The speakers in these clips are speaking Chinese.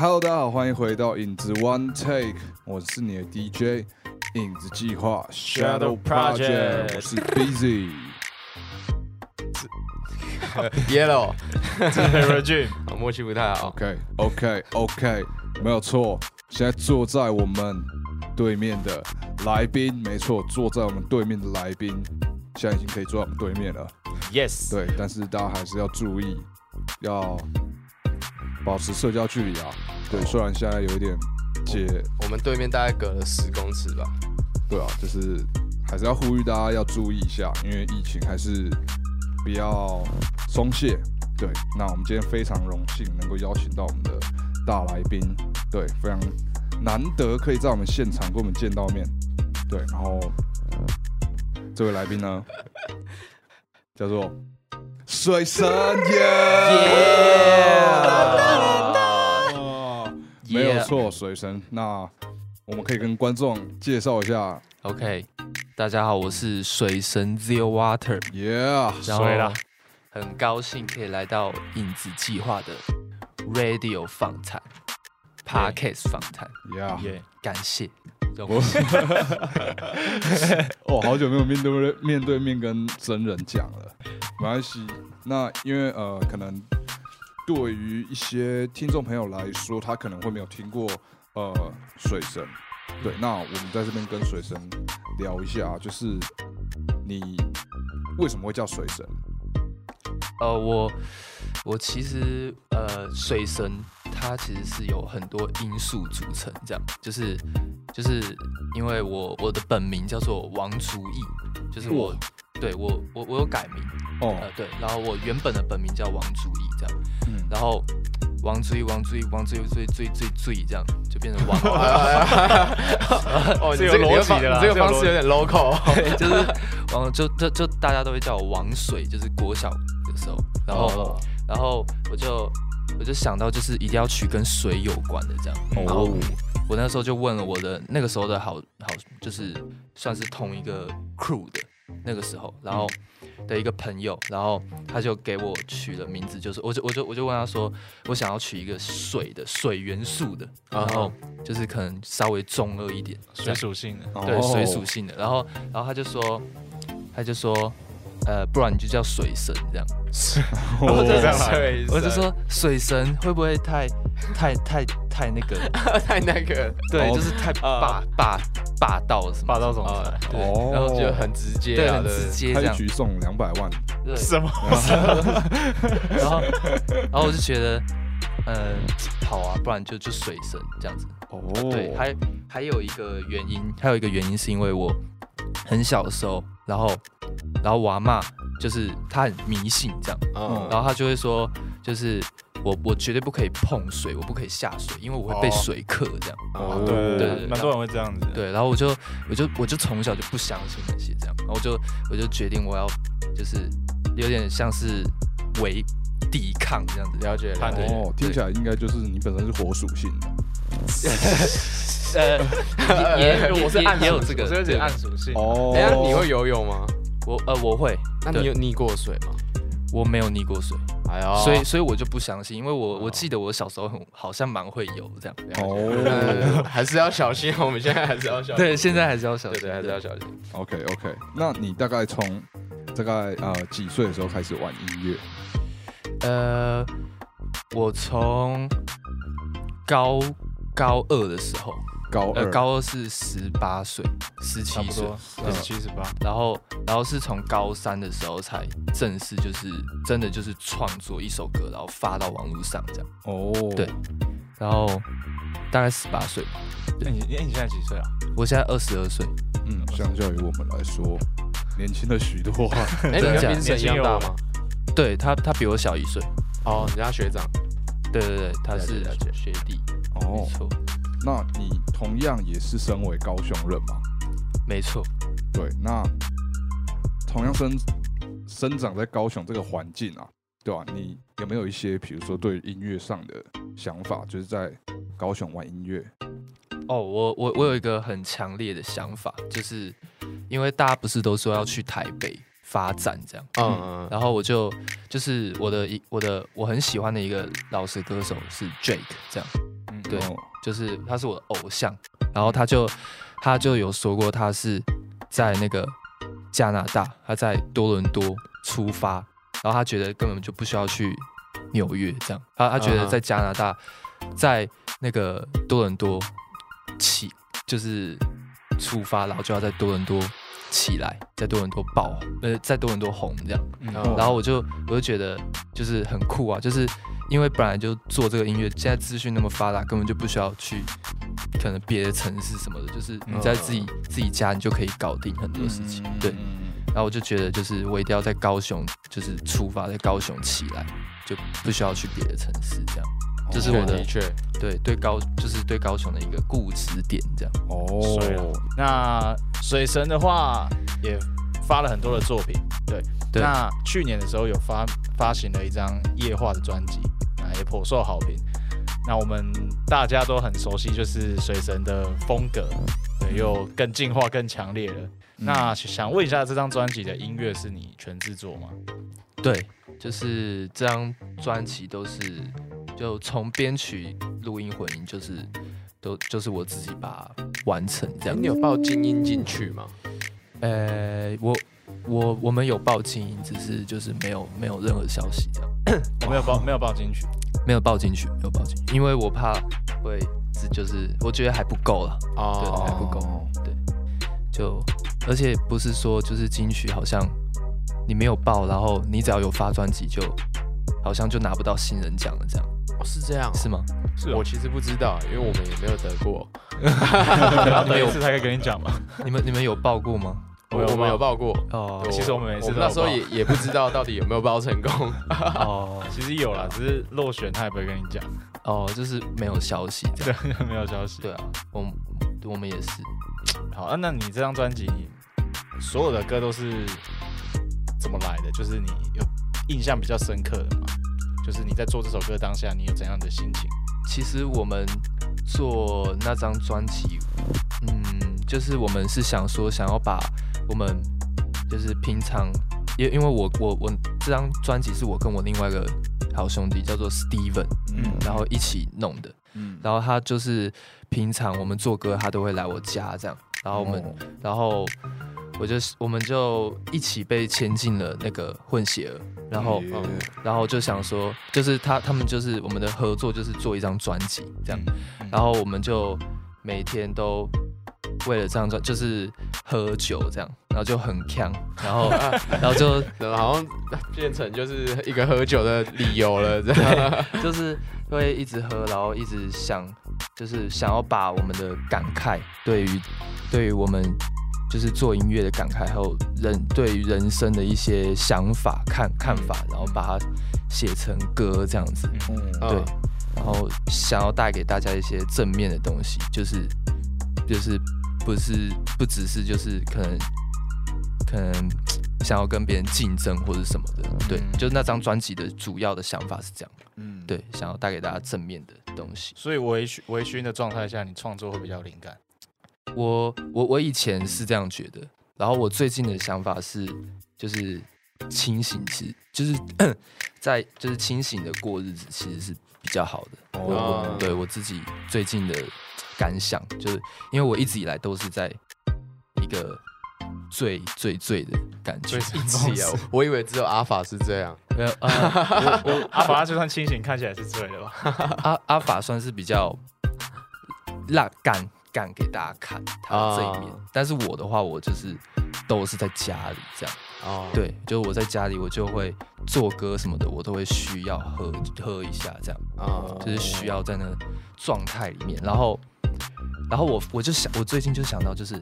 Hello，大家好，欢迎回到影子 One Take，我是你的 DJ 影子计划 Shadow Project，我是 Busy。Yellow，这是 Regime，好默契不太好。OK OK OK，没有错。现在坐在我们对面的来宾，没错，坐在我们对面的来宾，现在已经可以坐在我们对面了。Yes，对，但是大家还是要注意，要保持社交距离啊。对，虽然现在有一点解，我们对面大概隔了十公尺吧。对啊，就是还是要呼吁大家要注意一下，因为疫情还是不要松懈。对，那我们今天非常荣幸能够邀请到我们的大来宾，对，非常难得可以在我们现场跟我们见到面。对，然后这位来宾呢，叫做水神耶。哦没有错，水神。那我们可以跟观众介绍一下。OK，大家好，我是水神 Zero Water，，Yeah，然后水啦。很高兴可以来到影子计划的 Radio 访谈 Podcast 访谈，Yeah，耶，感谢。我 哦，好久没有面对面对面跟真人讲了，没关系。那因为呃，可能对于一些听众朋友来说，他可能会没有听过呃水神。对，那我们在这边跟水神聊一下，就是你为什么会叫水神？呃，我我其实呃，水神它其实是有很多因素组成，这样就是就是因为我我的本名叫做王竹义，就是我哇对我我我有改名，哦，呃对，然后我原本的本名叫王竹义这样。嗯，然后王追王追王追追追追追这样就变成王，哦，这个 逻辑的这个方式有点 local。对，就是王就就就大家都会叫我王水，就是国小的时候，然后、哦然后我就我就想到就是一定要取跟水有关的这样，然后哦，我那时候就问了我的那个时候的好好就是算是同一个 crew 的那个时候，然后的一个朋友，然后他就给我取了名字，就是我就我就我就问他说，我想要取一个水的水元素的，然后就是可能稍微中二一点，水属性的，对哦水属性的，然后然后他就说他就说。呃，不然你就叫水神这样，哦这样来水我就说水神会不会太太太太那个？太那个。对，哦。就是太霸霸霸道了什么。霸道总啊裁，对哦，然后就很直接对，啊，很直接这样。开局送两百万，什么？然后然后我就觉得，嗯，好啊，不然就就水神这样子。哦，对，还还有一个原因，还有一个原因是因为我很小的时候，然后然后我阿妈就是她很迷信这样，嗯然后她就会说，就是我我绝对不可以碰水，我不可以下水，因为我会被哦水克这样。哦对对对对对，蛮多人会这样子。，对，然后我就我就我就从小就不相信那些这样，然后我就我就决定我要就是有点像是为抵抗这样子。了解了解。哦，听起来应该就是你本身是火属性的，呃，也也我是暗也也有这个这个我是有点暗属性。哦，等下你会游泳吗？我呃我会，那你有溺过水吗？我没有溺过水，哎呦，所以所以我就不相信，因为我我记得我小时候很好像蛮会游这样。哦呃 还是要小心。我们现在还是要小心。对，现在还是要小心，对对，还是要小心。，OK OK，那你大概从大概呃几岁的时候开始玩音乐？呃，我从高高二的时候，呃，高二，高二是十八岁，十七岁，十七十八，然后然后是从高三的时候才正式就是真的就是创作一首歌，然后发到网络上这样，哦，对。然后大概十八岁，那你那你现在几岁啊？我现在二十二岁，嗯，相较于我们来说，年轻了许多啊。哎，你真的假的跟冰神一样大吗？对他他比我小一岁，哦，人家学长。对对对，他是学弟，哦。没，错。那你同样也是身为高雄人嘛？没错，对，那同样生生长在高雄这个环境啊，对吧、你有没有一些，比如说对音乐上的想法，就是在高雄玩音乐？哦，我我我有一个很强烈的想法，就是因为大家不是都说要去台北发展这样，嗯，然后我就就是我的一我的我很喜欢的一个老师歌手是 Drake 这样，嗯对哦就是他是我的偶像，然后他就他就有说过他是在那个加拿大，他在多伦多出发，然后他觉得根本就不需要去纽约这样，他他觉得在加拿大，在那个多伦多起就是出发，然后就要在多伦多起来，在多伦多爆，呃，在多伦多红这样。然后我就我就觉得就是很酷啊，就是因为本来就做这个音乐，现在资讯那么发达，根本就不需要去可能别的城市什么的，就是你在自己、自己家你就可以搞定很多事情。对，嗯然后我就觉得就是我一定要在高雄就是出发，在高雄起来，就不需要去别的城市这样。这是我的的确，对对高就是对高雄的一个固执点这样。哦，那水神的话也发了很多的作品，对。对那去年的时候有发发行了一张夜话的专辑，啊，也颇受好评。那我们大家都很熟悉，就是水神的风格，对，又更进化、更强烈了。嗯那想问一下，这张专辑的音乐是你全制作吗？对，就是这张专辑都是就从编曲、录音、混音，就是都就是我自己把它完成这样。哎你有报精英进去吗？呃，我我我们有报精英，只是就是没有没有任何消息这样，我没有报，没有报进去。没有报进去，没有报进去，因为我怕会只就是我觉得还不够了，哦对，哦，还不够，对，就而且不是说就是金曲好像你没有报，然后你只要有发专辑就好像就拿不到新人奖了这样，哦是这样哦，是吗？是我其实不知道，因为我们也没有得过。然后 得一次才可以跟你讲嘛。你们你们有报过吗？我们有报报过，哦其实我们每次那时候也也不知道到底有没有报成功。哦 其实有啦，只是落选他也不会跟你讲，哦，就是没有消息。对，没有消息。对啊，我们我们也是。好，啊、那你这张专辑所有的歌都是怎么来的？就是你有印象比较深刻的吗？就是你在做这首歌当下，你有怎样的心情？其实我们做那张专辑，嗯，就是我们是想说，想要把我们就是平常，因因为我我我这张专辑是我跟我另外一个好兄弟叫做 Steven，嗯然后一起弄的，嗯。然后他就是平常我们做歌，他都会来我家这样，然后我们哦。然后我就是我们就一起被牵进了那个混血儿，然后嗯然后就想说，就是他他们就是我们的合作，就是做一张专辑这样，嗯然后我们就每天都为了这张专就是喝酒这样，然后就很呛，然后 然后就然后好像变成就是一个喝酒的理由了，这样。就是会一直喝，然后一直想，就是想要把我们的感慨对于对于我们就是做音乐的感慨，还有人对于人生的一些想法看看法，然后把它写成歌这样子。嗯对，然后想要带给大家一些正面的东西，就是就是不是不只是就是可能可能想要跟别人竞争或者什么的，对，嗯就是那张专辑的主要的想法是这样，嗯，对，想要带给大家正面的东西。所以微醺微醺的状态下，你创作会比较灵感。我我我以前是这样觉得，然后我最近的想法是，就是清醒是就是 在就是清醒的过日子其实是比较好的。我哦我对我自己最近的感想，就是因为我一直以来都是在一个醉醉醉的感觉，醉一起啊，我以为只有阿法是这样。没有啊，我 阿法就算清醒，看起来是醉的吧？阿阿法算是比较 让敢敢给大家看他这一面，啊。但是我的话，我就是都是在家里这样。哦，对，就是我在家里，我就会做歌什么的，我都会需要喝喝一下，这样。啊，就是需要在那个状态里面。然后，然后我我就想，我最近就想到，就是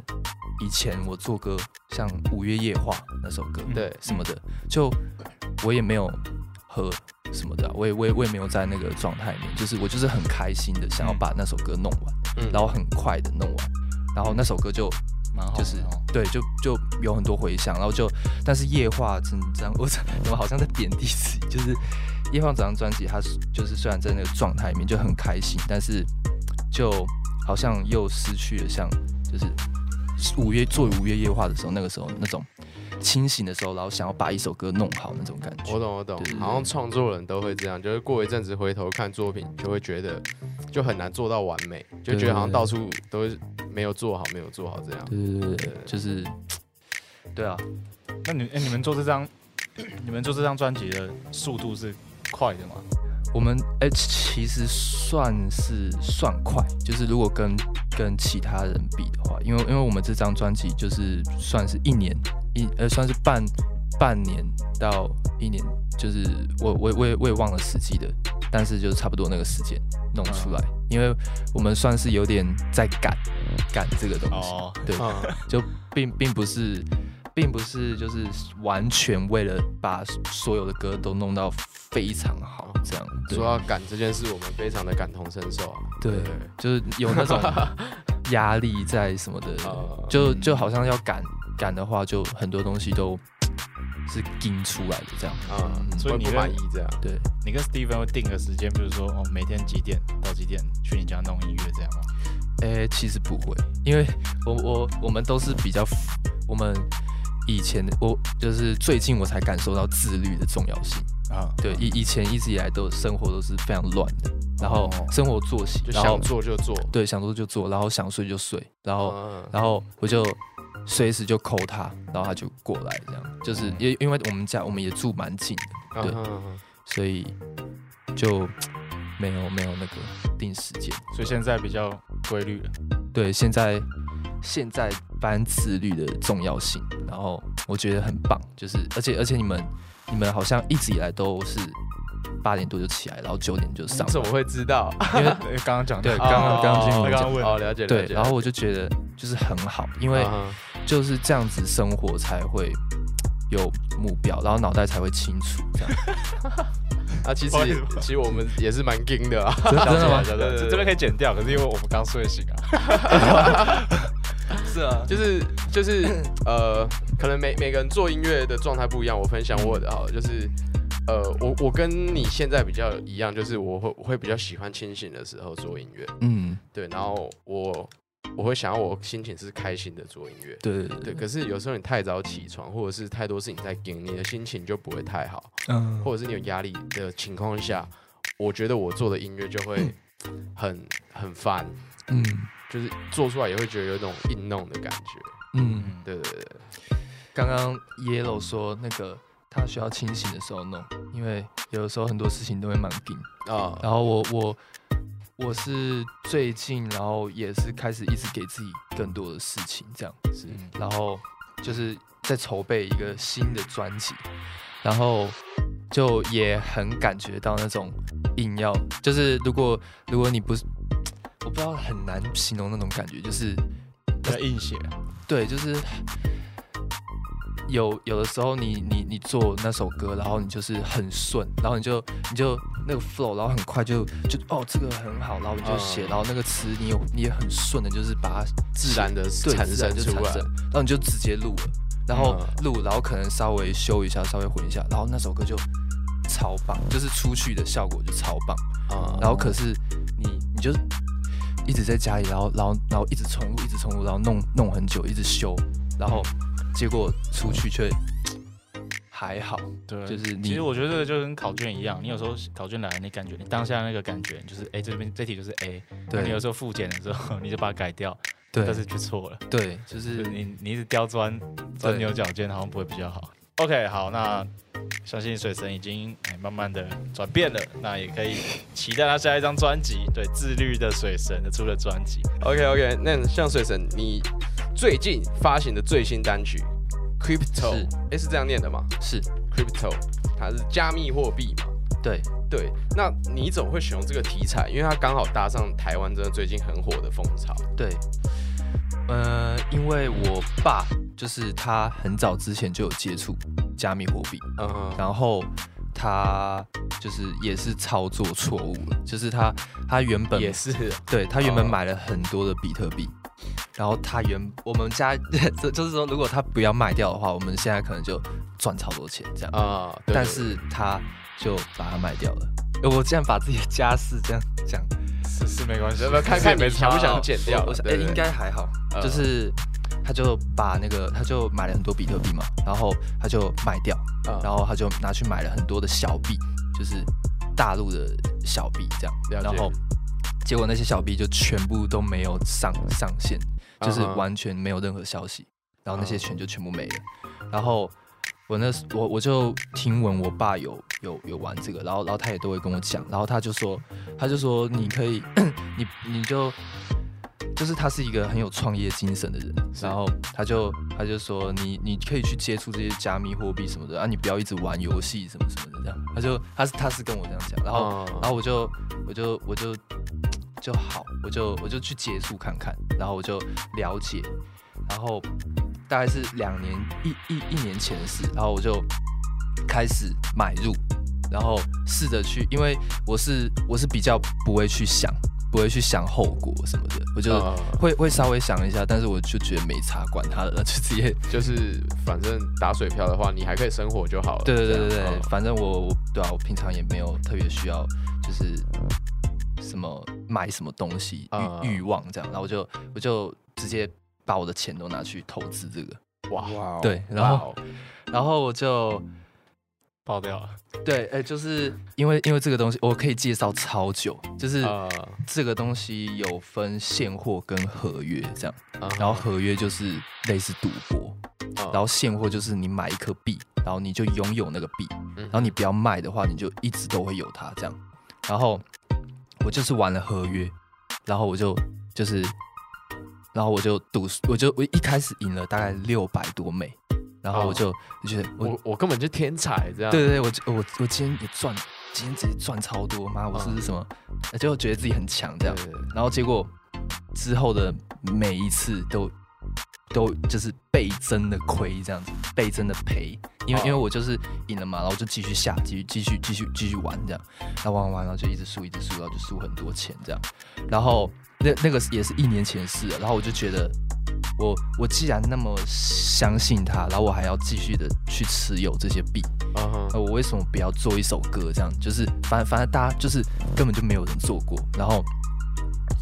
以前我做歌，像《五月夜话》那首歌，对。什么的，就我也没有喝什么的啊，我也我也我也没有在那个状态里面，就是我就是很开心的想要把那首歌弄完，嗯然后很快的弄完，然后那首歌就就是对，就就有很多回响，然后就，但是夜话真这样，我怎么好像在贬低自己？就是夜话整张专辑，它是就是虽然在那个状态里面就很开心，但是就好像又失去了像就是五月做五月夜话的时候，那个时候那种清醒的时候，然后想要把一首歌弄好那种感觉。我懂我懂好像创作人都会这样，就是过一阵子回头看作品，就会觉得就很难做到完美，就觉得好像到处都是没有做好，没有做好这样。对对对对对，就是，对啊，那你哎、你们做这张，你们做这张专辑的速度是快的吗？我们哎、其实算是算快，就是如果跟跟其他人比的话，因为因为我们这张专辑就是算是一年一呃算是半半年到一年，就是我我我也我也忘了实际的，但是就是差不多那个时间弄出来，因为我们算是有点在赶赶这个东西，哦，对，嗯，就并并不是，并不是就是完全为了把所有的歌都弄到非常好这样。对说到赶这件事，我们非常的感同身受啊。对，就是有那种压力在什么的，呃 就就好像要赶赶的话，就很多东西都是盯出来的这样。啊，所以你满意这样。对，你跟 Steven 会定个时间，比如说哦，每天几点到几点去你家弄音乐这样吗？诶、其实不会，因为我我我们都是比较，我们以前的我就是最近我才感受到自律的重要性。啊，对，以以前一直以来都生活都是非常乱的，然后哦生活作息，就想做就做。对想做就做，然后想睡就睡，然后、嗯然后我就随时就扣他，然后他就过来，这样就是因因为我们家我们也住蛮近的，对所以就没有没有那个定时间。所以现在比较规律了。对，现在现在班自律的重要性，然后我觉得很棒，就是而且而且你们你们好像一直以来都是八点多就起来，然后九点就上班。你怎么会知道？因为对，刚刚讲对，的刚刚刚刚刚刚问哦，了解了对，然后我就觉得就是很好，因为嗯就是这样子生活才会有目标，然后脑袋才会清楚，这样。啊，其实其实我们也是蛮硬的啊。真的吗？对对对这这边可以剪掉，可是因为我们刚睡醒啊。是啊，就是就是呃，可能每每个人做音乐的状态不一样。我分享我的好了，就是呃，我我跟你现在比较一样，就是我会我会比较喜欢清醒的时候做音乐，嗯，对，然后我我会想要我心情是开心的做音乐。对对对，对，可是有时候你太早起床，或者是太多事情在盯，你的心情就不会太好，嗯，或者是你有压力的情况下，我觉得我做的音乐就会很很烦，嗯就是做出来也会觉得有一种硬弄的感觉。嗯，对对对，刚刚 Yellow 说那个他需要清醒的时候弄，因为有的时候很多事情都会蛮紧。啊，然后我我我是最近，然后也是开始一直给自己更多的事情，这样子然后就是在筹备一个新的专辑，然后就也很感觉到那种硬要，就是如果如果你不是，我不知道很难形容那种感觉，就是在硬写，对，就是有有的时候你你你做那首歌，然后你就是很顺，然后你就你就那个 flow，然后很快就就哦这个很好，然后你就写，嗯然后那个词你有你也很顺的，就是把它自然的产生出来。产生，然后你就直接录了，然后嗯。录，然后可能稍微修一下，稍微混一下，然后那首歌就超棒，就是出去的效果就超棒。啊然后可是你你就一直在家里，然后然后然后一直重录，一直重录，然后弄弄很久，一直修，然后结果出去却还好，对，就是你其实我觉得这个就跟考卷一样，你有时候考卷来了，你感觉你当下那个感觉，就是哎、这边这题就是 A，对你有对时候复检的时候，你就把它改掉，对但是却错了，对，就就是是你你一直刁钻钻牛角尖，好像不会比较好。OK，好，那相信水神已经哎慢慢的转变了，那也可以期待他下一张专辑，对，自律的水神的出了专辑，OK OK，那像水神，你最近发行的最新单曲 Crypto，是。这样念的吗？是，？Crypto，它是加密货币嘛？对，对，那你怎么会选用这个题材？因为它刚好搭上台湾真的最近很火的风潮。对，呃，因为我爸就是他很早之前就有接触加密货币，嗯哼，然后他就是也是操作错误了，就是他他原本也是对他原本哦买了很多的比特币，然后他原我们家这 就是说，如果他不要卖掉的话，我们现在可能就赚超多钱这样。啊，对但是他就把它卖掉了。呃我这样把自己的家事这样讲，是是没关系，要不要看看你想不想剪掉？我想哎、应该还好，呃就是他就把那个他就买了很多比特币嘛，然后他就卖掉，嗯。然后他就拿去买了很多的小币，就是大陆的小币这样，了解。然后结果那些小币就全部都没有上上线，就是嗯哼完全没有任何消息，然后那些嗯钱就全部没了。然后我那时我我就听闻我爸有有有玩这个，然后然后他也都会跟我讲，然后他就说他就说你可以 你你就就是他是一个很有创业精神的人，然后他就他就说你你可以去接触这些加密货币什么的啊，你不要一直玩游戏什么什么的这样，他就他是他是跟我这样讲，然后。嗯然后我就我就我就就好，我就我就去接触看看，然后我就了解，然后大概是两年一一一年前的事，然后我就开始买入，然后试着去，因为我是我是比较不会去想，不会去想后果什么的，我就嗯。会会稍微想一下，但是我就觉得没差，管他的，就直接 就是反正打水漂的话，你还可以生活就好了。对对对对对反正我我对啊，我平常也没有特别需要，就是什么买什么东西啊欲欲望这样，然后我就我就直接把我的钱都拿去投资这个，哇。对，然后然后我就爆掉了。对，哎、就是因为因为这个东西我可以介绍超久，就是呃这个东西有分现货跟合约这样，嗯然后合约就是类似赌博，然然后现货就是你买一颗币，然后你就拥有那个币，然然后你不要卖的话，你就一直都会有它这样。然后我就是玩了合约，然后我就就是，然后我就赌，我就我一开始赢了大概六百多美，然后我就就觉得我我我根本就天才这样。对对对，我就我我今天也赚，今天直接赚超多，妈，我是不是什么？就觉得自己很强这样。对，对对然后结果之后的每一次都都就是倍增的亏这样子，倍增的赔，因为、哦因为我就是赢了嘛，然后我就继续下，继续继续继续继续玩这样，然后玩玩玩，然后就一直输一直输，然后就输很多钱这样，然后那那个也是一年前的事，然后我就觉得。我我既然那么相信他，然后我还要继续的去持有这些币，嗯哼那我为什么不要做一首歌？这样就是，反正反正大家就是根本就没有人做过，然后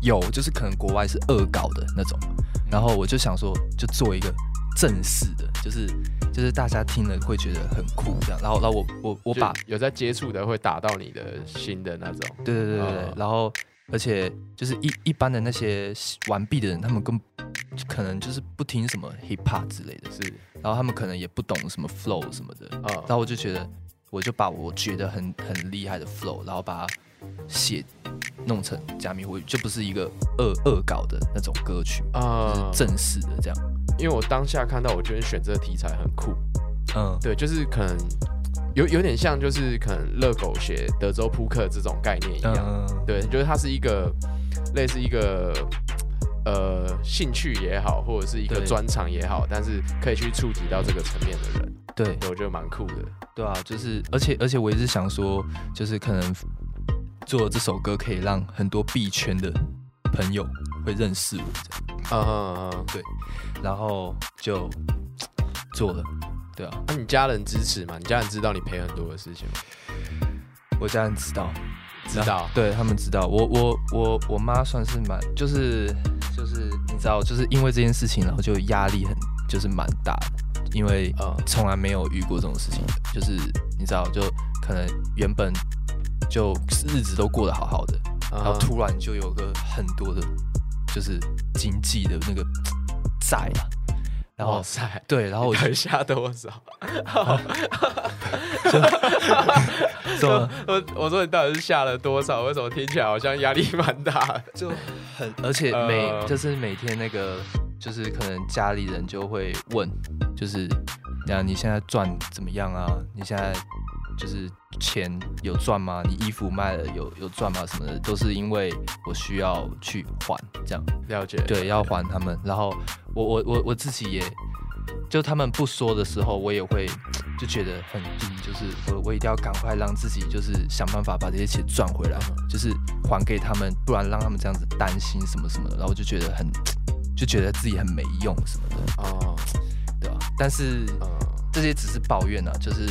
有就是可能国外是恶搞的那种，然后我就想说，就做一个正式的，就是就是大家听了会觉得很酷这样，然后然后我我我把有在接触的会打到你的心的那种。对对对对然后而且就是一一般的那些玩币的人，他们根可能就是不听什么 hip hop 之类的，是，然后他们可能也不懂什么 flow 什么的，嗯然后我就觉得，我就把我觉得很很厉害的 flow，然后把它写弄成加密货币，就不是一个恶恶搞的那种歌曲，啊就是正式的这样。因为我当下看到，我觉得选这个题材很酷。嗯，对，就是可能有有点像，就是可能乐狗写德州扑克这种概念一样。嗯，对，就是它是一个类似一个呃兴趣也好，或者是一个专长也好，但是可以去触及到这个层面的人，对对我觉得蛮酷的。对啊，就是而且而且我一直想说，就是可能做这首歌可以让很多币圈的朋友会认识我这样，嗯嗯嗯，然后就做了。对啊，那、你家人支持吗？你家人知道你赔很多的事情吗？我家人知道，知道。对他们知道，我我我我妈算是蛮，就是你知道，就是因为这件事情，然后就压力很就是蛮大的，因为呃从来没有遇过这种事情，就是你知道，就可能原本就日子都过得好好的，然然后突然就有个很多的，就是经济的那个债啊，然后哇塞，对，然后我就等下多少？怎么我我说你到底是下了多少？为什么听起来好像压力蛮大的？就很，而且每、呃就是每天那个，就是可能家里人就会问，就是呀你现在赚怎么样啊？你现在就是钱有赚吗？你衣服卖了有有赚吗？什么的，都是因为我需要去还这样。了解，对，要还他们。然后我我我我自己也，就他们不说的时候，我也会就觉得很低，就是我我一定要赶快让自己就是想办法把这些钱赚回来，就是还给他们，不然让他们这样子担心什么什么的，然后我就觉得很就觉得自己很没用什么的，哦，对啊、但是嗯，这些只是抱怨啊，就是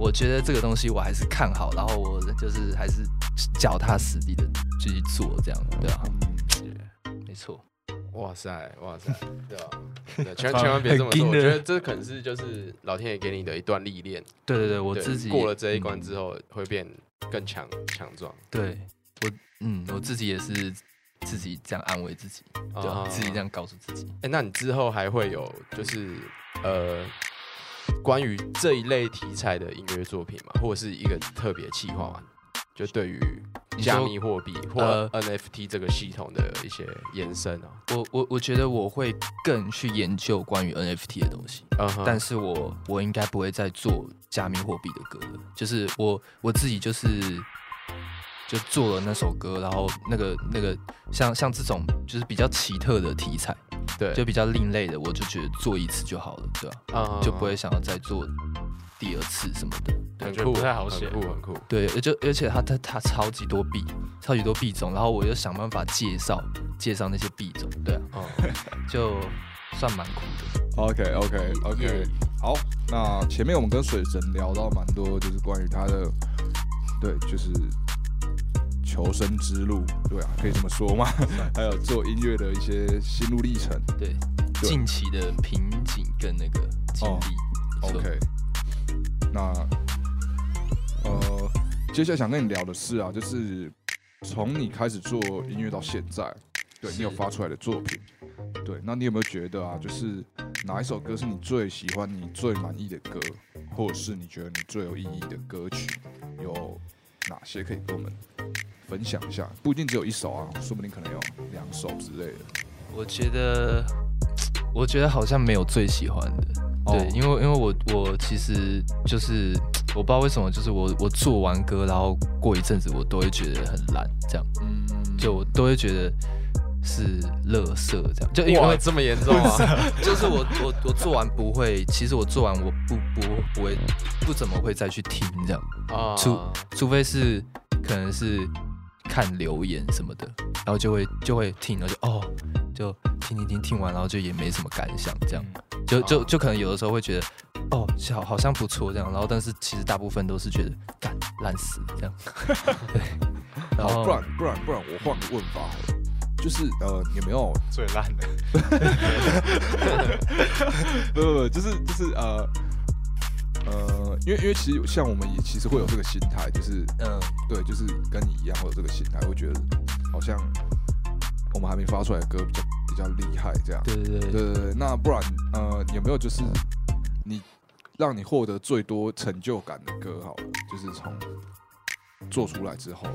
我觉得这个东西我还是看好，然后我就是还是脚踏实地的去做这样，对吧、没错。哇塞，哇塞，对吧？对千千万别这么说，很硬的我觉得这可能是就是老天爷给你的一段历练，对对对，我自己过了这一关嗯之后会变更强强壮。对我，嗯，我自己也是自己这样安慰自己，对吧、啊自己这样告诉自己。哎、那你之后还会有就是呃，关于这一类题材的音乐作品嘛？或者是一个特别企划吗？就对于加密货币或呃 NFT 这个系统的一些延伸啊。我我我觉得我会更去研究关于 NFT 的东西，嗯哼，但是我我应该不会再做加密货币的歌了。就是我我自己就是就做了那首歌，然后那个那个像像这种就是比较奇特的题材，对，就比较另类的，我就觉得做一次就好了，对吧、嗯就不会想要再做第二次什么的。很酷，感觉不太好写很酷很酷。对，而就而且它它它超级多币，超级多币种，然后我又想办法介绍介绍那些币种，对啊，哦，就算蛮酷的。OK OK OK，好，那前面我们跟水神聊到蛮多，就是关于他的，对，就是求生之路，对啊，可以这么说吗？还有做音乐的一些心路历程。对，对近期的瓶颈跟那个经哦历。OK，那呃，接下来想跟你聊的是啊，就是从你开始做音乐到现在，对你有发出来的作品，对，那你有没有觉得啊，就是哪一首歌是你最喜欢、你最满意的歌，或者是你觉得你最有意义的歌曲，有哪些可以跟我们分享一下？不一定只有一首啊，说不定可能有两首之类的。我觉得，我觉得好像没有最喜欢的。哦对，因为因为我我其实就是我不知道为什么，就是我我做完歌，然后过一阵子我都会觉得很烂，这样嗯，就我都会觉得是乐色这样，就因为这么严重啊？就是我我我做完不会，其实我做完我不不不会不怎么会再去听这样，啊除除非是可能是看留言什么的，然后就会就会听，然后就哦就听听听听完，然后就也没什么感想这样，就就哦。就可能有的时候会觉得哦好好像不错这样，然后但是其实大部分都是觉得干烂死这样，对，然好，后不然不然不然，我换个问法好了，就是呃，有没有？最烂的，不不不，就是就是呃呃，因为因为其实像我们也其实会有这个心态，就是嗯对，就是跟你一样会有这个心态，会觉得好像我们还没发出来的歌比较比较厉害这样。对对对对对对，那不然呃有没有就是你让你获得最多成就感的歌好了，就是从做出来之后，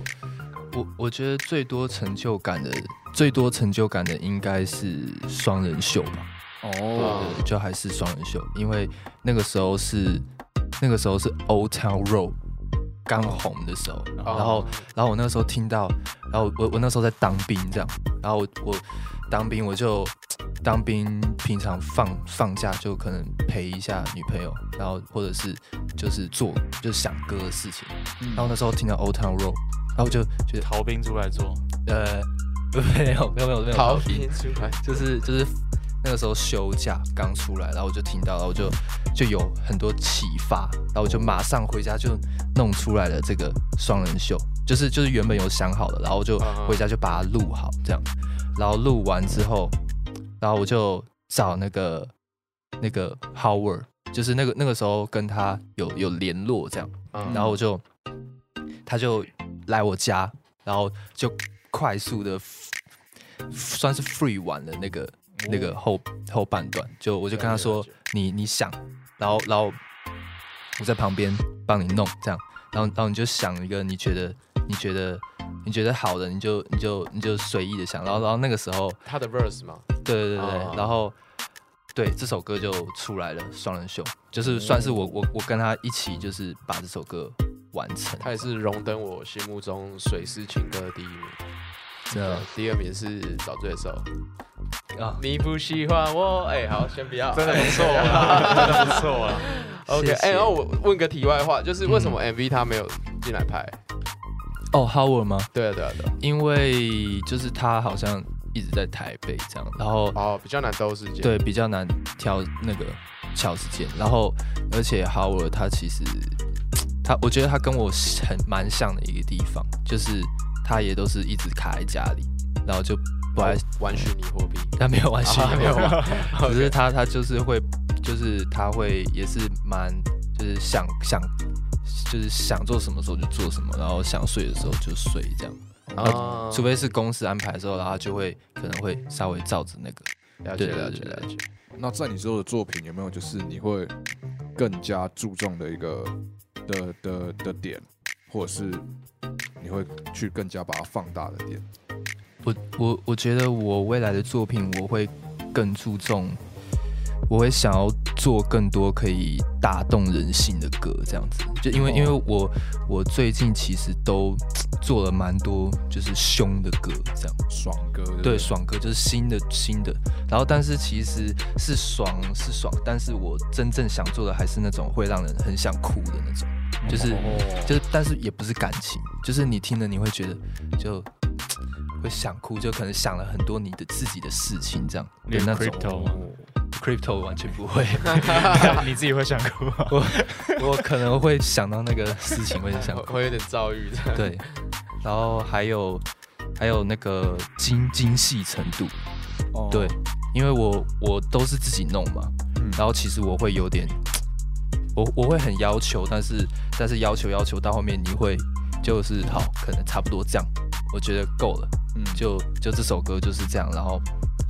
我我觉得最多成就感的最多成就感的应该是双人秀吧。哦对，就还是双人秀，因为那个时候是那个时候是 Old Town Road 刚红的时候，然后然后我那个时候听到，然后我我那时候在当兵这样，然后我我当兵我就当兵，平常放放假就可能陪一下女朋友，然后或者是就是做就是想歌的事情，嗯。然后那时候听到 Old Town Road，然后我就觉得逃兵出来做，呃 没有没有没有没有。逃兵出来，就是就是那个时候休假刚出来，然后我就听到，然后我就就有很多启发，然后我就马上回家就弄出来了这个双人秀，就是就是原本有想好的，然后我就回家就把它录好这样，然后录完之后，然后我就找那个那个 Howard，就是那个那个时候跟他有有联络这样，嗯然后我就他就来我家，然后就快速的算是 free 完了那个那个后后半段，就我就跟他说你你想，然后然后我在旁边帮你弄这样，然后然后你就想一个你觉得你觉得你觉得好的，你就你就你就随意的想，然后然后那个时候他的 verse 嘛，对对对对，哦。然后对这首歌就出来了，双人秀，就是算是我我我跟他一起就是把这首歌完成，他也是荣登我心目中水师情歌的第一名。真的第二名是找罪受。啊，你不喜欢我，哎、好，先不要，真的不错啊，真的不错啊。OK，哎、我问个题外话，就是为什么 MV 他没有进来拍？哦 Howard 吗？对啊，对啊，对啊。因为就是他好像一直在台北这样，然后哦，比较难兜时间。，对比较难挑那个巧时间，然后而且 Howard 他其实他我觉得他跟我很蛮像的一个地方，就是他也都是一直卡在家里，然后就不爱玩虚拟货币。他没有玩虚拟啊没有货币玩只是他他就是会，就是他会也是蛮就是想想就是想做什么时候就做什么，然后想睡的时候就睡这样。啊除非是公司安排的时候，然后他就会可能会稍微照着那个。了解对对了解对对了解。那在你之后的作品有没有就是你会更加注重的一个的的的点，或者是你会去更加把它放大的点？我我我觉得我未来的作品我会更注重，我会想要做更多可以打动人心的歌，这样子。就因为、哦因为我我最近其实都做了蛮多就是凶的歌，这样。爽歌对爽歌就是新的新的，然后但是其实是爽是爽，但是我真正想做的还是那种会让人很想哭的那种，就是、哦。就是，但是也不是感情，就是你听了你会觉得就会想哭，就可能想了很多你的自己的事情这样的连那种。crypto 吗？crypto 完全不会，你自己会想哭吗？我可能会想到那个事情会想哭。会有点躁郁的。对，然后还有还有那个精精细程度，哦对，因为我我都是自己弄嘛，嗯然后其实我会有点，我我会很要求，但是但是要求要求到后面你会就是好，可能差不多这样，我觉得够了，嗯。就就这首歌就是这样，然后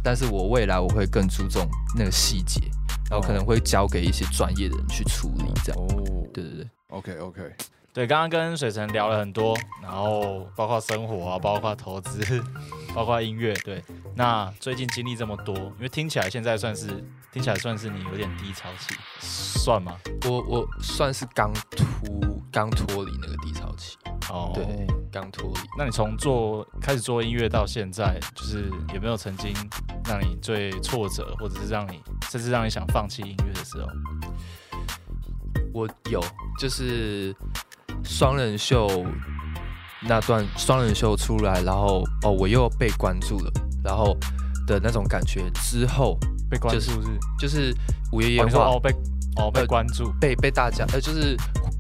但是我未来我会更注重那个细节，然后可能会交给一些专业的人去处理，这样，哦，对对对，，OK OK，对，刚刚跟水城聊了很多，然后包括生活啊，包括投资，包括音乐。对，那最近经历这么多，因为听起来现在算是听起来算是你有点低潮期，算吗？我我算是刚脱刚脱离那个低潮期，哦，对，刚脱离。那你从做开始做音乐到现在，就是有没有曾经让你最挫折，或者是让你甚至让你想放弃音乐的时候？我有，就是双人秀那段双人秀出来，然后哦，我又被关注了，然后的那种感觉之后，被关注就是是？就是五月夜话哦你说哦被哦被呃关注，被被大家呃，就是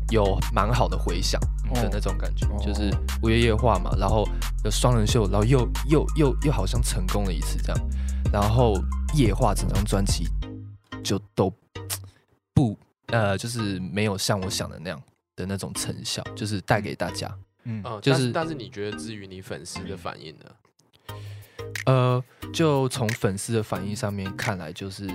有蛮好的回响的那种感觉，哦就是五月夜话嘛，然后有双人秀，然后又又又又好像成功了一次这样，然后夜话整张专辑就都不 呃，就是没有像我想的那样的那种成效，就是带给大家。嗯，就是但是你觉得至于你粉丝的反应呢？呃，就从粉丝的反应上面看来，就是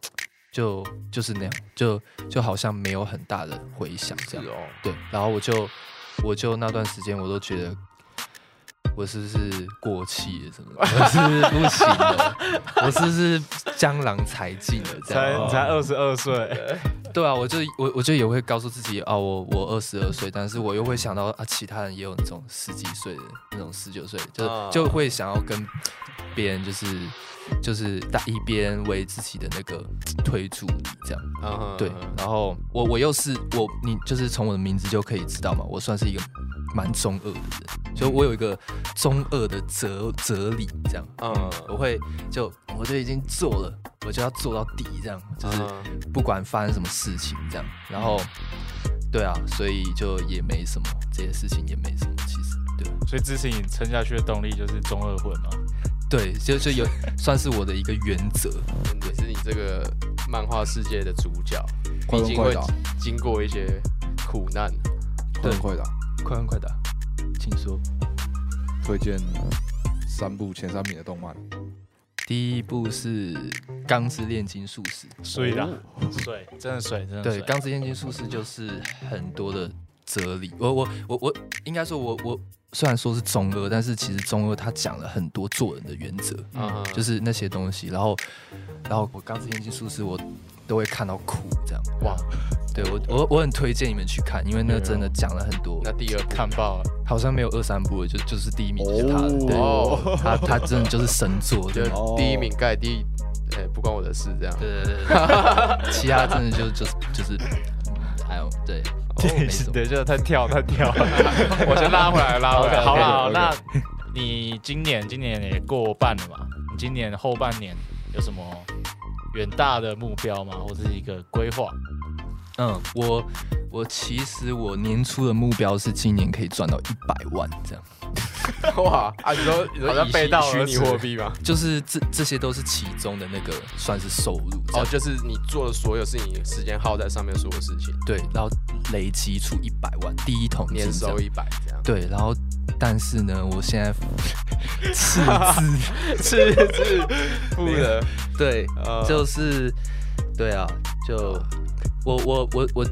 就就是那样，就就好像没有很大的回响这样。对，然后我就我就那段时间我都觉得我是不是过气了什么的，我是不是不行了，我是不是江郎才尽了这才才二十二岁，对啊，我就我我就也会告诉自己啊，我我二十二岁，但是我又会想到啊，其他人也有那种十几岁的那种十九岁，就、啊就会想要跟别人就是就是大以别人为自己的那个推助力这样。嗯哼对，然后我我又是我，你就是从我的名字就可以知道嘛，我算是一个蛮中二的人，所以我有一个中二的哲哲理，这样，嗯。我会就我就已经做了，我就要做到底，这样，就是嗯不管发生什么事情这样，然后对啊，所以就也没什么，这些事情也没什么，对所以支持你撑下去的动力就是中二混嘛。对，就是有算是我的一个原则，也是你这个漫画世界的主角，快问毕竟会经过一些苦难。快问快答，快问快答，请说。推荐三部前三名的动漫。第一部是《钢之炼金术师》。水啦，水，真的水，真的对，水。钢之炼金术士就是很多的哲理。我我我我应该说我，我虽然说是中二，但是其实中二他讲了很多做人的原则，嗯，就是那些东西。然后，然后我刚之炼金术师我都会看到哭这样。哇，对我我我很推荐你们去看，因为那真的讲了很多。那第二部看爆了，好像没有二三部了，就就是第一名就是他了。对，哦，他他真的就是神作，就第一名盖第一，哎，不关我的事这样。对对对对，其他真的就就是就是，还有对，没什么对，就是他跳，他跳。我先拉回来，拉回来。好了，那你今年今年也过半了嘛？你今年后半年有什么远大的目标吗？或者是一个规划？嗯，我我其实我年初的目标是今年可以赚到一百万这样。哇啊！你说你说好像以背道而虚拟货币吗？就是这这些都是其中的那个算是收入哦，就是你做的所有事情，时间耗在上面所有事情，对，然后累积出一百万，第一桶金年收一百这样。对，然后但是呢，我现在 赤字，是是负的，对，呃就是对啊，就我我我我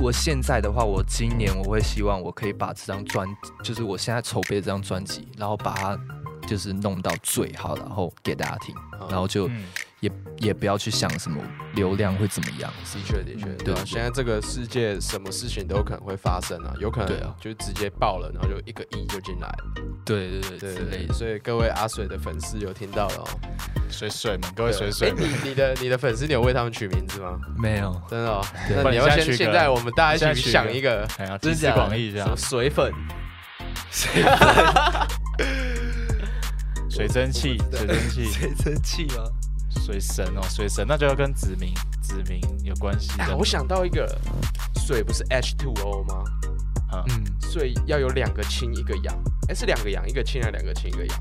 我现在的话，我今年我会希望我可以把这张专，就是我现在筹备这张专辑，然后把它就是弄到最好，然后给大家听，然后就嗯，也也不要去想什么流量会怎么样，的确的确，对啊，现在这个世界什么事情都有可能会发生啊，有可能就直接爆了，然后就一个亿就进来了，对对对所以各位阿水的粉丝有听到了哦，水水们，各位水水你你的你的粉丝你有为他们取名字吗？没有，真的哦，那你要先现在我们大家一起你现在取个想一个真假广益这样。水粉，水蒸气，水蒸气，水蒸气吗？水神哦，水神，那就要跟子民子民有关系我想到一个，水不是 H2O 吗？嗯嗯，水要有两个氢一个氧，哎，是两个氧一个氢还是两个氢一个氧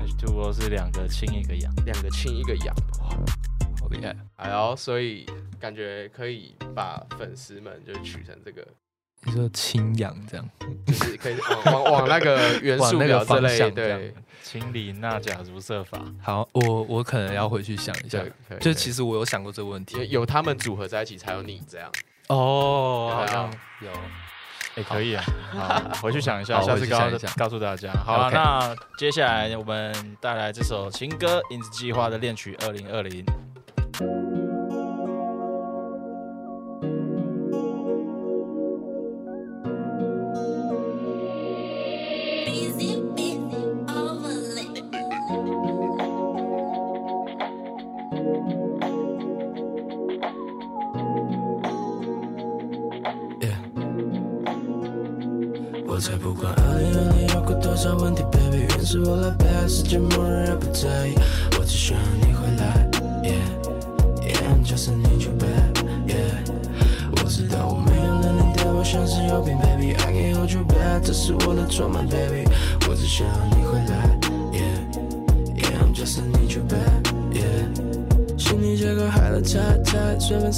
？，H2O 是两个氢一个氧，两个氢一个氧，哇好厉害。哎呦，所以感觉可以把粉丝们就取成这个，你说清氧这样，就是可以往往往那个元素表之类，对氢锂钠钾如色法。好，我我可能要回去想一下就其实我有想过这个问题有。他们组合在一起才有你这样，哦，好像有。哎、可以啊，好，回去想一下，下次告去想一下告诉大家。好了那接下来我们带来这首情歌《影子计划》的恋曲二零二零。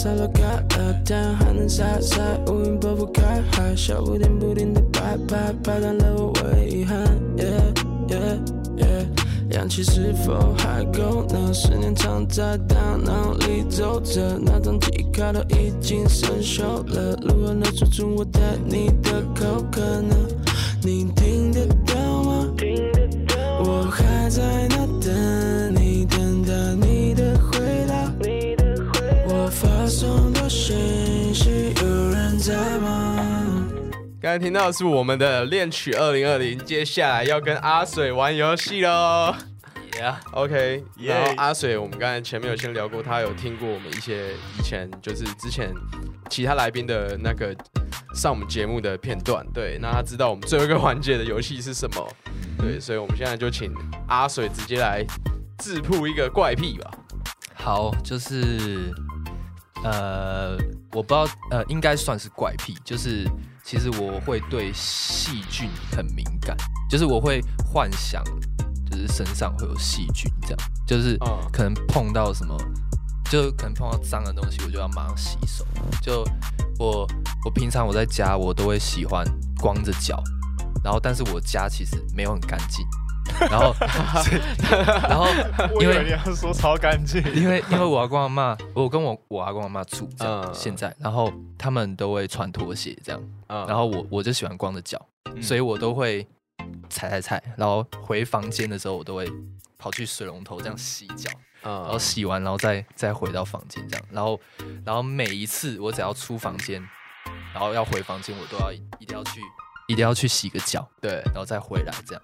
太，随便撒落开了，太阳还能晒晒，乌云拨不开，海小不停不停的拍拍，拍断了我唯一遗憾。Yeah yeah yeah，氧气是否还够呢？思念藏在大脑里走着，那张记忆卡都已经生锈了，如何能说出我对你的口渴呢？你听得到吗？我还在刚才听到的是我们的恋曲二零二零，接下来要跟阿水玩游戏喽。Yeah，OK，耶然后阿水，我们刚才前面有先聊过，他有听过我们一些以前就是之前其他来宾的那个上我们节目的片段，对，那他知道我们最后一个环节的游戏是什么，对，所以我们现在就请阿水直接来自曝一个怪癖吧。好，就是呃，我不知道，呃，应该算是怪癖，就是其实我会对细菌很敏感，就是我会幻想，就是身上会有细菌，这样，就是嗯可能碰到什么，就可能碰到脏的东西，我就要马上洗手。就我我平常我在家，我都会喜欢光着脚，然后但是我家其实没有很干净，然后 然后因为你要说超干净，因为因为我阿公阿妈，我跟我我阿公阿妈住这样，嗯。现在，然后他们都会穿拖鞋这样，嗯。然后我我就喜欢光着脚，所以我都会踩踩踩，然后回房间的时候，我都会跑去水龙头这样洗脚，然后嗯洗完，然后再再回到房间这样，然后然后每一次我只要出房间，然后要回房间，我都要一定要去一定要去洗个脚，对，然后再回来，这样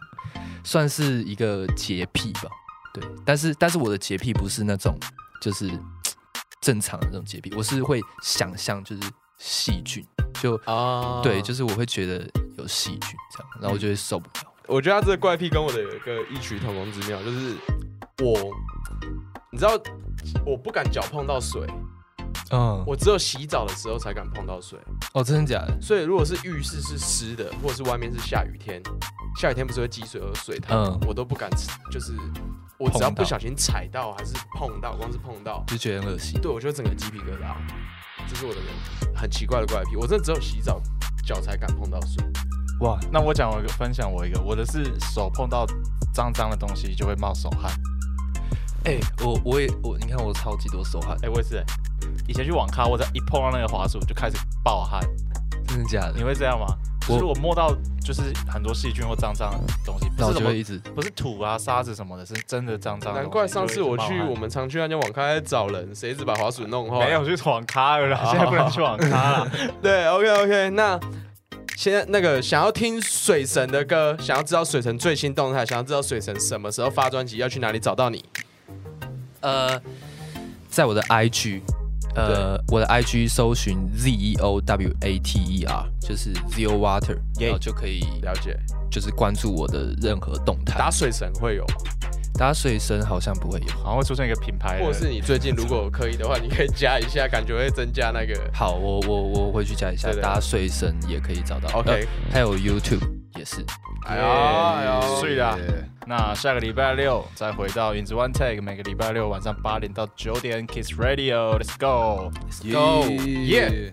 算是一个洁癖吧。对，但是但是我的洁癖不是那种就是正常的那种洁癖，我是会想象就是细菌，就、啊对，就是我会觉得有细菌这样，然后我就会受不了。我觉得他这个怪癖跟我的有一个异曲同工之妙，就是我，你知道，我不敢脚碰到水，嗯，我只有洗澡的时候才敢碰到水。哦，真的假的？所以如果是浴室是湿的，或者是外面是下雨天，下雨天不是会积水和水烫，嗯我都不敢，就是我只要不小心踩到还是碰到，光是碰到，就觉得很恶心。对我就整个鸡皮疙瘩。这是我的人很奇怪的怪癖，我真的只有洗澡脚才敢碰到水。哇，那我讲我一个分享我一个，我的是手碰到脏脏的东西就会冒手汗。哎、我我也我，你看我超级多手汗，哎、我也是、欸，以前去网咖，我只要一碰到那个滑鼠就开始爆汗。真的假的你？会这样吗？我就是我摸到就是很多细菌或脏脏的东西，不是什么一直不是土啊沙子什么的，是真的脏脏。难怪上次我去我们常去那间网咖在找人，谁一直把滑鼠弄坏？没有去网咖了啦，现在不能去网咖了。对，OK OK，那现在那个想要听水神的歌，想要知道水神最新动态，想要知道水神什么时候发专辑，要去哪里找到你？呃，在我的 IG，呃，我的 IG 搜寻 Z E O W A T E R，就是 Zero Water，然后就可以了解，就是关注我的任何动态。打水神会有吗，打水神好像不会有。好像会出现一个品牌，或者是你最近如果可以的话，你可以加一下，感觉会增加那个。好，我我我回去加一下，打水神也可以找到。OK 呃还有 YouTube 也是。睡啦那下个礼拜六再回到影子 One Take，每个礼拜六晚上八点到九点 Kiss Radio，Let's go。Go Yeah Yeah